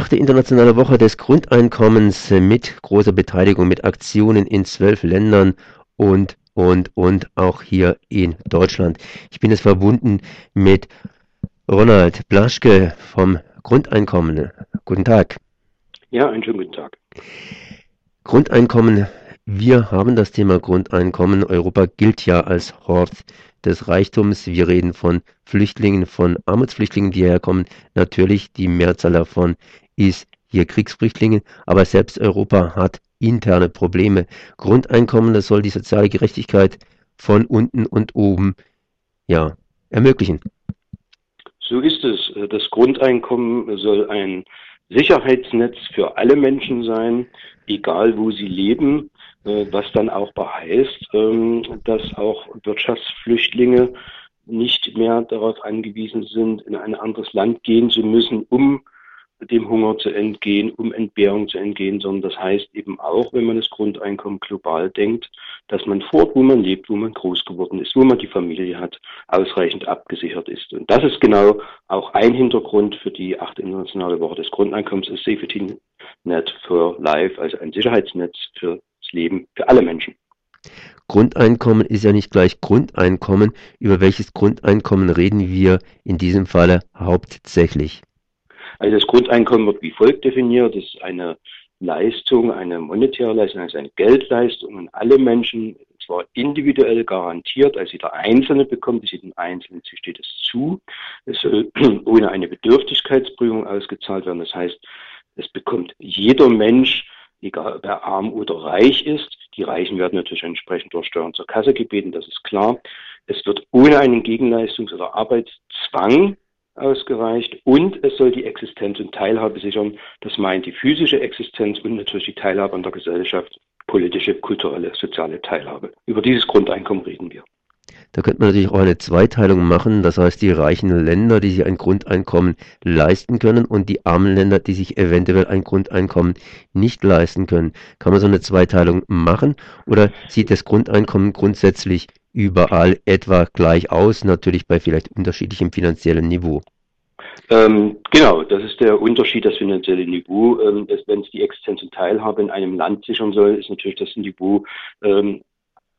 achte internationale Woche des Grundeinkommens mit großer Beteiligung, mit Aktionen in zwölf Ländern und, und, und auch hier in Deutschland. Ich bin jetzt verbunden mit Ronald Blaschke vom Grundeinkommen. Guten Tag. Ja, einen schönen guten Tag. Grundeinkommen. Wir haben das Thema Grundeinkommen. Europa gilt ja als Hort des Reichtums. Wir reden von Flüchtlingen, von Armutsflüchtlingen, die hierher kommen. Natürlich, die Mehrzahl davon ist hier Kriegsflüchtlinge, aber selbst Europa hat interne Probleme. Grundeinkommen, das soll die soziale Gerechtigkeit von unten und oben ja, ermöglichen. So ist es. Das Grundeinkommen soll ein Sicherheitsnetz für alle Menschen sein, egal wo sie leben, äh, was dann auch beheißt, ähm, dass auch Wirtschaftsflüchtlinge nicht mehr darauf angewiesen sind, in ein anderes Land gehen zu müssen, um dem Hunger zu entgehen, um Entbehrung zu entgehen, sondern das heißt eben auch, wenn man das Grundeinkommen global denkt, dass man fort, wo man lebt, wo man groß geworden ist, wo man die Familie hat, ausreichend abgesichert ist. Und das ist genau auch ein Hintergrund für die acht internationale Woche des Grundeinkommens, das Safety Net for Life, also ein Sicherheitsnetz fürs Leben für alle Menschen. Grundeinkommen ist ja nicht gleich Grundeinkommen. Über welches Grundeinkommen reden wir in diesem Falle hauptsächlich? Also das Grundeinkommen wird wie folgt definiert. Das ist eine Leistung, eine monetäre Leistung, also eine Geldleistung an alle Menschen, zwar individuell garantiert, also jeder Einzelne bekommt es, jedem Einzelnen steht es zu. Es soll ohne eine Bedürftigkeitsprüfung ausgezahlt werden. Das heißt, es bekommt jeder Mensch, egal ob er arm oder reich ist. Die Reichen werden natürlich entsprechend durch Steuern zur Kasse gebeten, das ist klar. Es wird ohne einen Gegenleistungs- oder Arbeitszwang ausgereicht und es soll die Existenz und Teilhabe sichern. Das meint die physische Existenz und natürlich die Teilhabe an der Gesellschaft, politische, kulturelle, soziale Teilhabe. Über dieses Grundeinkommen reden wir. Da könnte man natürlich auch eine Zweiteilung machen, das heißt die reichen Länder, die sich ein Grundeinkommen leisten können und die armen Länder, die sich eventuell ein Grundeinkommen nicht leisten können. Kann man so eine Zweiteilung machen oder sieht das Grundeinkommen grundsätzlich überall etwa gleich aus, natürlich bei vielleicht unterschiedlichem finanziellen Niveau. Ähm, genau, das ist der Unterschied, das finanzielle Niveau. Ähm, Wenn es die Existenz und Teilhabe in einem Land sichern soll, ist natürlich das Niveau ähm,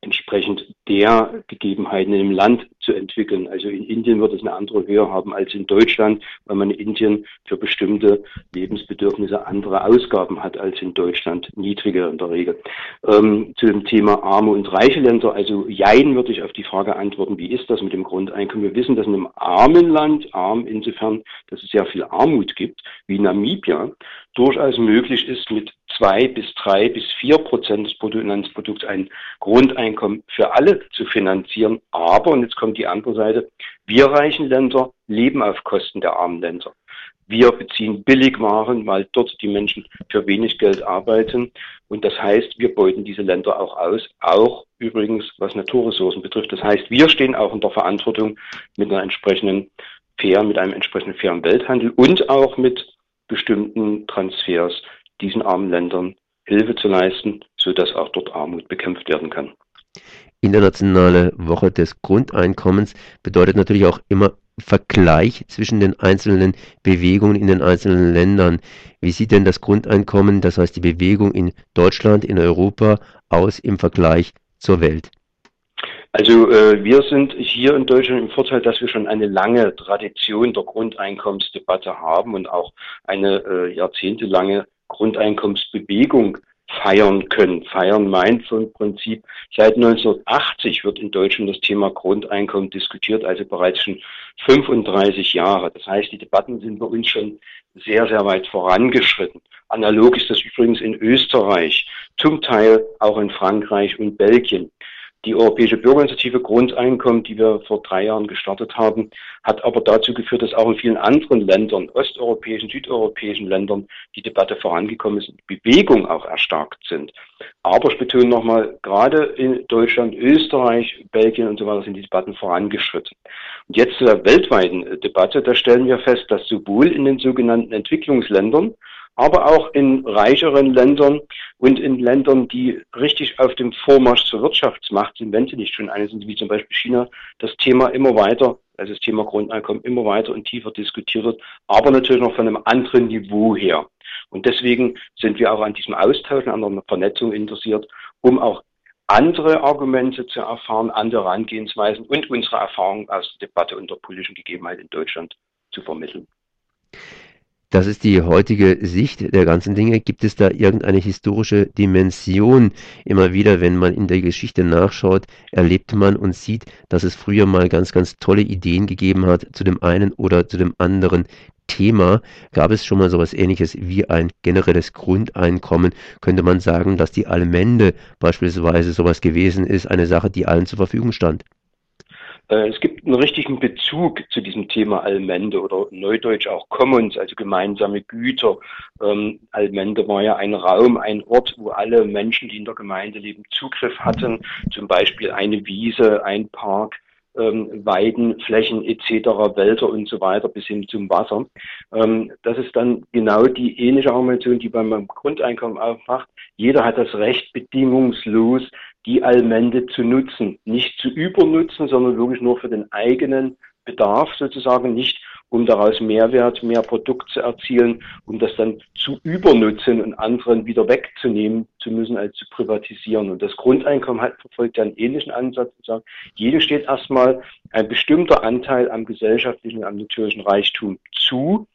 entsprechend der Gegebenheiten dem Land zu entwickeln. Also in Indien wird es eine andere Höhe haben als in Deutschland, weil man in Indien für bestimmte Lebensbedürfnisse andere Ausgaben hat als in Deutschland, niedriger in der Regel. Ähm, zu dem Thema arme und reiche Länder, also Jein würde ich auf die Frage antworten, wie ist das mit dem Grundeinkommen? Wir wissen, dass in einem armen Land, arm insofern, dass es sehr viel Armut gibt, wie Namibia, durchaus möglich ist, mit zwei bis drei bis vier Prozent des Bruttoinlandsprodukts ein Grundeinkommen für alle zu finanzieren. Aber, und jetzt kommt die andere Seite, wir reichen Länder leben auf Kosten der armen Länder. Wir beziehen Billigwaren, weil dort die Menschen für wenig Geld arbeiten. Und das heißt, wir beuten diese Länder auch aus, auch übrigens was Naturressourcen betrifft. Das heißt, wir stehen auch in der Verantwortung mit einer entsprechenden fair, mit einem entsprechenden fairen Welthandel und auch mit bestimmten Transfers diesen armen Ländern Hilfe zu leisten, sodass auch dort Armut bekämpft werden kann. Internationale Woche des Grundeinkommens bedeutet natürlich auch immer Vergleich zwischen den einzelnen Bewegungen in den einzelnen Ländern. Wie sieht denn das Grundeinkommen, das heißt die Bewegung in Deutschland, in Europa aus im Vergleich zur Welt? Also äh, wir sind hier in Deutschland im Vorteil, dass wir schon eine lange Tradition der Grundeinkommensdebatte haben und auch eine äh, jahrzehntelange Grundeinkommensbewegung feiern können. Feiern meint so im Prinzip, seit 1980 wird in Deutschland das Thema Grundeinkommen diskutiert, also bereits schon 35 Jahre. Das heißt, die Debatten sind bei uns schon sehr, sehr weit vorangeschritten. Analog ist das übrigens in Österreich, zum Teil auch in Frankreich und Belgien. Die Europäische Bürgerinitiative Grundeinkommen, die wir vor drei Jahren gestartet haben, hat aber dazu geführt, dass auch in vielen anderen Ländern, osteuropäischen, südeuropäischen Ländern, die Debatte vorangekommen ist, die Bewegung auch erstarkt sind. Aber ich betone nochmal, gerade in Deutschland, Österreich, Belgien und so weiter sind die Debatten vorangeschritten. Und jetzt zu der weltweiten Debatte, da stellen wir fest, dass sowohl in den sogenannten Entwicklungsländern aber auch in reicheren Ländern und in Ländern, die richtig auf dem Vormarsch zur Wirtschaftsmacht sind, wenn sie nicht schon eine sind, wie zum Beispiel China, das Thema immer weiter, also das Thema Grundeinkommen immer weiter und tiefer diskutiert wird, aber natürlich noch von einem anderen Niveau her. Und deswegen sind wir auch an diesem Austausch, an der Vernetzung interessiert, um auch andere Argumente zu erfahren, andere Herangehensweisen und unsere Erfahrungen aus der Debatte und der politischen Gegebenheit in Deutschland zu vermitteln. Das ist die heutige Sicht der ganzen Dinge. Gibt es da irgendeine historische Dimension? Immer wieder, wenn man in der Geschichte nachschaut, erlebt man und sieht, dass es früher mal ganz, ganz tolle Ideen gegeben hat zu dem einen oder zu dem anderen Thema. Gab es schon mal sowas ähnliches wie ein generelles Grundeinkommen? Könnte man sagen, dass die Allmende beispielsweise sowas gewesen ist, eine Sache, die allen zur Verfügung stand? Äh, es gibt einen richtigen Bezug zu diesem Thema Allmende oder neudeutsch auch Commons, also gemeinsame Güter. Ähm, Allmende war ja ein Raum, ein Ort, wo alle Menschen, die in der Gemeinde leben, Zugriff hatten. Zum Beispiel eine Wiese, ein Park, ähm, Weiden, Flächen etc., Wälder und so weiter bis hin zum Wasser. Ähm, das ist dann genau die ähnliche Argumentation, die beim Grundeinkommen aufmacht. Jeder hat das Recht, bedingungslos die Allmende zu nutzen. Nicht zu übernutzen, sondern wirklich nur für den eigenen Bedarf sozusagen, nicht um daraus Mehrwert, mehr Produkt zu erzielen, um das dann zu übernutzen und anderen wieder wegzunehmen zu müssen, als zu privatisieren. Und das Grundeinkommen hat, verfolgt ja einen ähnlichen Ansatz zu sagen, jedem steht erstmal ein bestimmter Anteil am gesellschaftlichen, am natürlichen Reichtum zu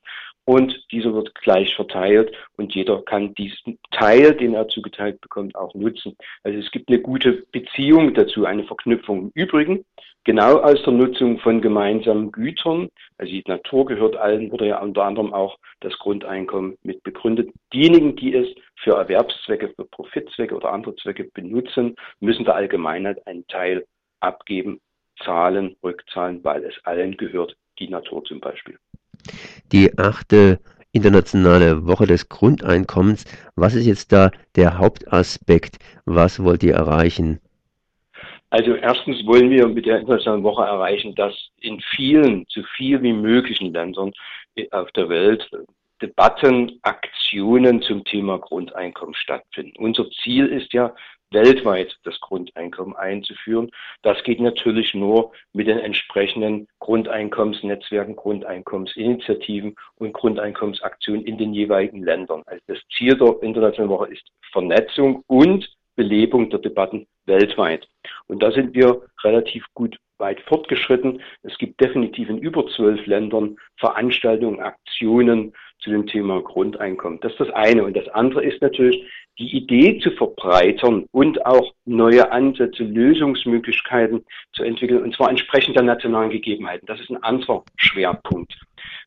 und dieser wird gleich verteilt und jeder kann diesen Teil, den er zugeteilt bekommt, auch nutzen. Also es gibt eine gute Beziehung dazu, eine Verknüpfung. Im Übrigen, genau aus der Nutzung von gemeinsamen Gütern, also die Natur gehört allen, wurde ja unter anderem auch das Grundeinkommen mit begründet. Diejenigen, die es für Erwerbszwecke, für Profitzwecke oder andere Zwecke benutzen, müssen der Allgemeinheit einen Teil abgeben, zahlen, rückzahlen, weil es allen gehört, die Natur zum Beispiel die achte internationale Woche des Grundeinkommens. Was ist jetzt da der Hauptaspekt? Was wollt ihr erreichen? Also erstens wollen wir mit der internationalen Woche erreichen, dass in vielen, so viel wie möglichen Ländern auf der Welt Debatten, Aktionen zum Thema Grundeinkommen stattfinden. Unser Ziel ist ja, weltweit das Grundeinkommen einzuführen. Das geht natürlich nur mit den entsprechenden Grundeinkommensnetzwerken, Grundeinkommensinitiativen und Grundeinkommensaktionen in den jeweiligen Ländern. Also das Ziel der Internationalen Woche ist Vernetzung und Belebung der Debatten weltweit. Und da sind wir relativ gut weit fortgeschritten. Es gibt definitiv in über zwölf Ländern Veranstaltungen, Aktionen zu dem Thema Grundeinkommen. Das ist das eine. Und das andere ist natürlich, die Idee zu verbreitern und auch neue Ansätze, Lösungsmöglichkeiten zu entwickeln, und zwar entsprechend der nationalen Gegebenheiten. Das ist ein anderer Schwerpunkt.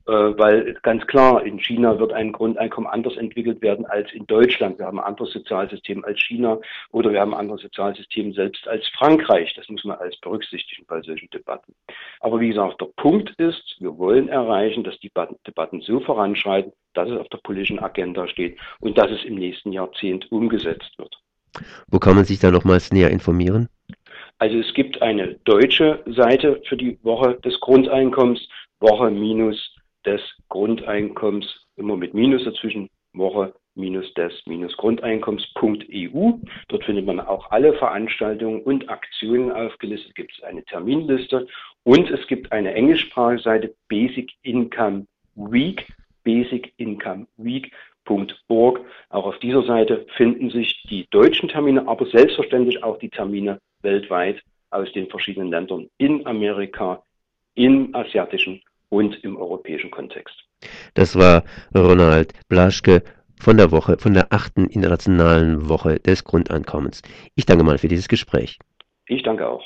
Äh, weil ganz klar, in China wird ein Grundeinkommen anders entwickelt werden als in Deutschland. Wir haben ein anderes Sozialsystem als China oder wir haben ein anderes Sozialsystem selbst als Frankreich. Das muss man alles berücksichtigen bei solchen Debatten. Aber wie gesagt, der Punkt ist, wir wollen erreichen, dass die Debatten so voranschreiten, dass es auf der politischen Agenda steht und dass es im nächsten Jahrzehnt umgesetzt wird. Wo kann man sich da nochmals näher informieren? Also es gibt eine deutsche Seite für die Woche des Grundeinkommens, Woche minus des Grundeinkommens, immer mit Minus dazwischen, Woche minus des minus Grundeinkommens.eu. Dort findet man auch alle Veranstaltungen und Aktionen aufgelistet. Gibt es eine Terminliste und es gibt eine englischsprachige Seite Basic Income Week, Basic Income Week.org. Auch auf dieser Seite finden sich die deutschen Termine, aber selbstverständlich auch die Termine weltweit aus den verschiedenen Ländern in Amerika, im asiatischen und im europäischen Kontext. Das war Ronald Blaschke von der Woche, von der achten internationalen Woche des Grundeinkommens. Ich danke mal für dieses Gespräch. Ich danke auch.